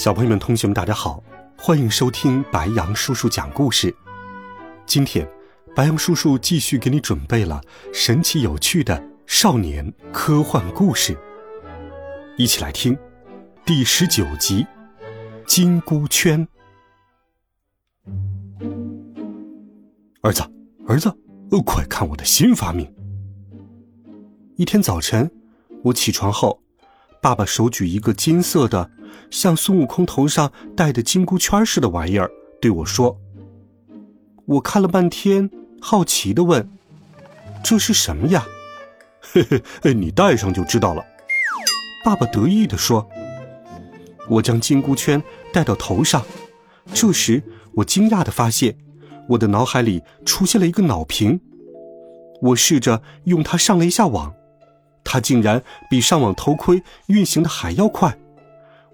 小朋友们、同学们，大家好，欢迎收听白羊叔叔讲故事。今天，白羊叔叔继续给你准备了神奇有趣的少年科幻故事，一起来听第十九集《金箍圈》。儿子，儿子，快看我的新发明！一天早晨，我起床后，爸爸手举一个金色的。像孙悟空头上戴的金箍圈似的玩意儿，对我说：“我看了半天，好奇的问：‘这是什么呀？’ 嘿嘿，你戴上就知道了。”爸爸得意的说：“我将金箍圈戴到头上，这时我惊讶的发现，我的脑海里出现了一个脑屏。我试着用它上了一下网，它竟然比上网头盔运行的还要快。”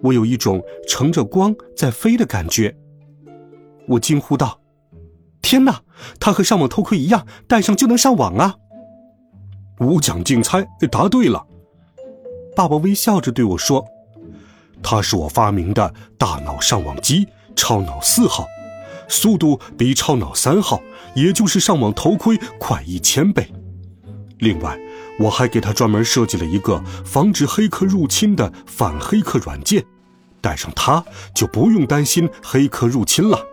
我有一种乘着光在飞的感觉，我惊呼道：“天哪！它和上网头盔一样，戴上就能上网啊！”无奖竞猜，答对了。爸爸微笑着对我说：“它是我发明的大脑上网机——超脑四号，速度比超脑三号，也就是上网头盔快一千倍。另外。”我还给他专门设计了一个防止黑客入侵的反黑客软件，带上它就不用担心黑客入侵了。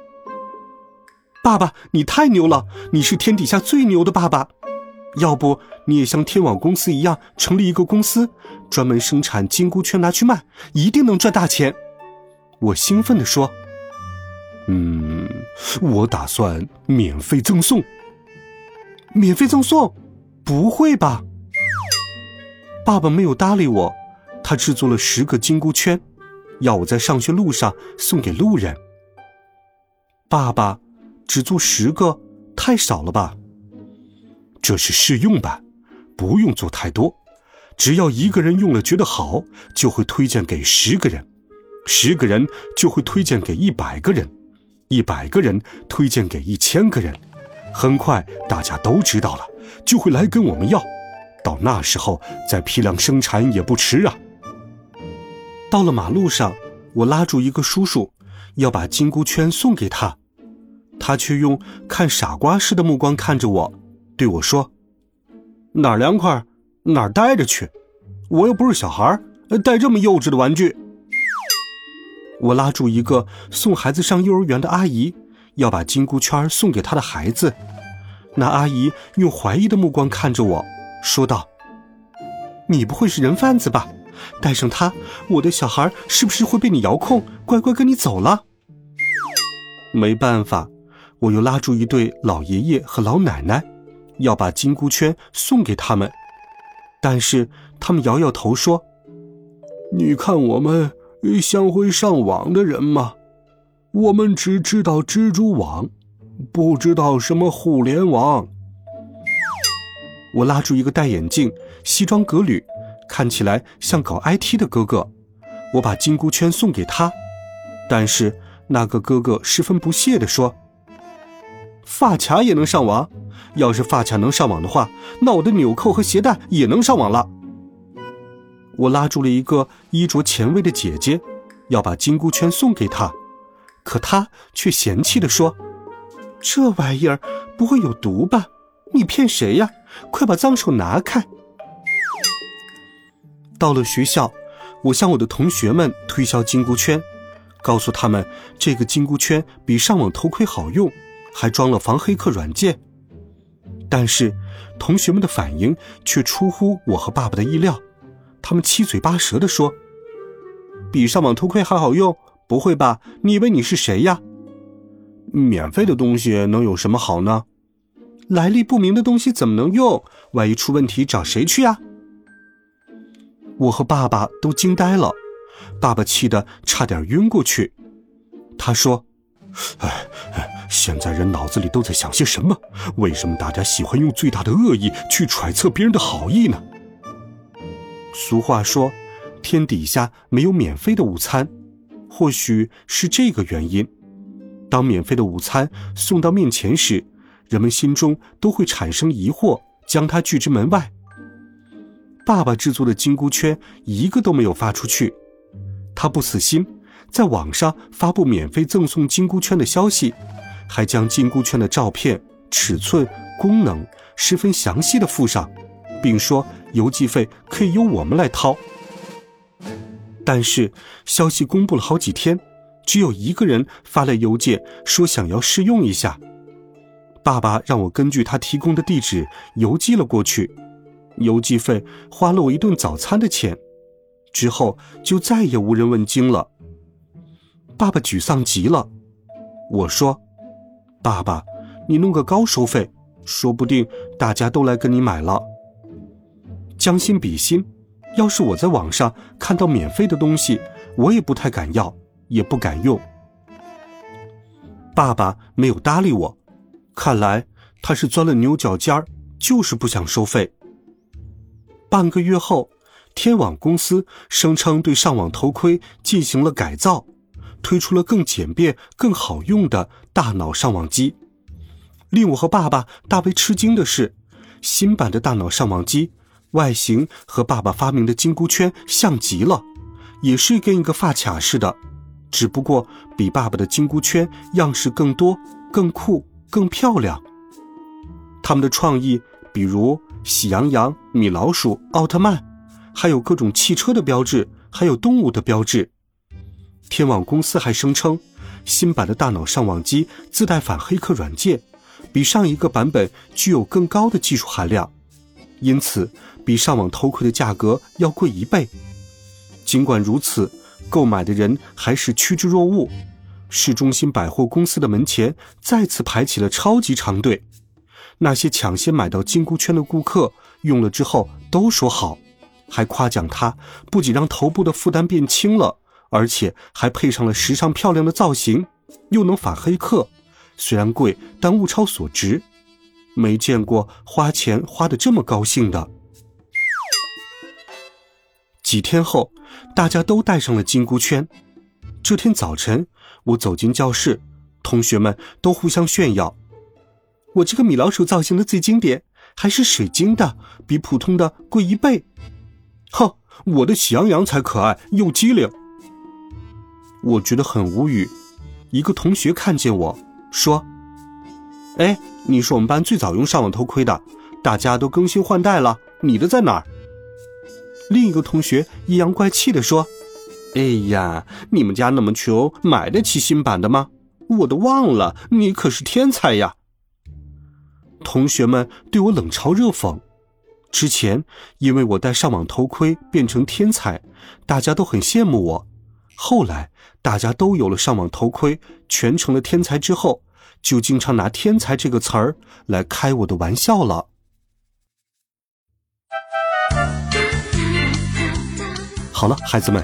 爸爸，你太牛了！你是天底下最牛的爸爸。要不你也像天网公司一样成立一个公司，专门生产金箍圈拿去卖，一定能赚大钱。我兴奋地说：“嗯，我打算免费赠送。免费赠送？不会吧？”爸爸没有搭理我，他制作了十个金箍圈，要我在上学路上送给路人。爸爸，只做十个太少了吧？这是试用版，不用做太多，只要一个人用了觉得好，就会推荐给十个人，十个人就会推荐给一百个人，一百个人推荐给一千个人，很快大家都知道了，就会来跟我们要。到那时候再批量生产也不迟啊！到了马路上，我拉住一个叔叔，要把金箍圈送给他，他却用看傻瓜似的目光看着我，对我说：“哪儿凉快哪儿待着去，我又不是小孩带这么幼稚的玩具。”我拉住一个送孩子上幼儿园的阿姨，要把金箍圈送给她的孩子，那阿姨用怀疑的目光看着我。说道：“你不会是人贩子吧？带上它，我的小孩是不是会被你遥控，乖乖跟你走了？”没办法，我又拉住一对老爷爷和老奶奶，要把金箍圈送给他们，但是他们摇摇头说：“你看我们像会上网的人吗？我们只知道蜘蛛网，不知道什么互联网。”我拉住一个戴眼镜、西装革履、看起来像搞 IT 的哥哥，我把金箍圈送给他，但是那个哥哥十分不屑地说：“发卡也能上网？要是发卡能上网的话，那我的纽扣和鞋带也能上网了。”我拉住了一个衣着前卫的姐姐，要把金箍圈送给她，可她却嫌弃地说：“这玩意儿不会有毒吧？你骗谁呀？”快把脏手拿开！到了学校，我向我的同学们推销金箍圈，告诉他们这个金箍圈比上网头盔好用，还装了防黑客软件。但是，同学们的反应却出乎我和爸爸的意料，他们七嘴八舌地说：“比上网头盔还好用？不会吧？你以为你是谁呀？免费的东西能有什么好呢？”来历不明的东西怎么能用？万一出问题找谁去呀？我和爸爸都惊呆了，爸爸气得差点晕过去。他说：“哎，现在人脑子里都在想些什么？为什么大家喜欢用最大的恶意去揣测别人的好意呢？”俗话说：“天底下没有免费的午餐。”或许是这个原因，当免费的午餐送到面前时，人们心中都会产生疑惑，将它拒之门外。爸爸制作的金箍圈一个都没有发出去，他不死心，在网上发布免费赠送金箍圈的消息，还将金箍圈的照片、尺寸、功能十分详细的附上，并说邮寄费可以由我们来掏。但是消息公布了好几天，只有一个人发来邮件说想要试用一下。爸爸让我根据他提供的地址邮寄了过去，邮寄费花了我一顿早餐的钱。之后就再也无人问津了。爸爸沮丧极了。我说：“爸爸，你弄个高收费，说不定大家都来跟你买了。”将心比心。要是我在网上看到免费的东西，我也不太敢要，也不敢用。爸爸没有搭理我，看来他是钻了牛角尖儿，就是不想收费。半个月后，天网公司声称对上网头盔进行了改造，推出了更简便、更好用的大脑上网机。令我和爸爸大为吃惊的是，新版的大脑上网机。外形和爸爸发明的金箍圈像极了，也是跟一个发卡似的，只不过比爸爸的金箍圈样式更多、更酷、更漂亮。他们的创意，比如喜羊羊、米老鼠、奥特曼，还有各种汽车的标志，还有动物的标志。天网公司还声称，新版的大脑上网机自带反黑客软件，比上一个版本具有更高的技术含量，因此。比上网偷窥的价格要贵一倍。尽管如此，购买的人还是趋之若鹜。市中心百货公司的门前再次排起了超级长队。那些抢先买到金箍圈的顾客用了之后都说好，还夸奖它不仅让头部的负担变轻了，而且还配上了时尚漂亮的造型，又能反黑客。虽然贵，但物超所值。没见过花钱花的这么高兴的。几天后，大家都戴上了金箍圈。这天早晨，我走进教室，同学们都互相炫耀：“我这个米老鼠造型的最经典，还是水晶的，比普通的贵一倍。”“哼，我的喜羊羊才可爱又机灵。”我觉得很无语。一个同学看见我说：“哎，你是我们班最早用上网偷窥的，大家都更新换代了，你的在哪儿？”另一个同学阴阳怪气地说：“哎呀，你们家那么穷，买得起新版的吗？我都忘了，你可是天才呀！”同学们对我冷嘲热讽。之前因为我戴上网头盔变成天才，大家都很羡慕我。后来大家都有了上网头盔，全成了天才之后，就经常拿“天才”这个词儿来开我的玩笑了。好了，孩子们，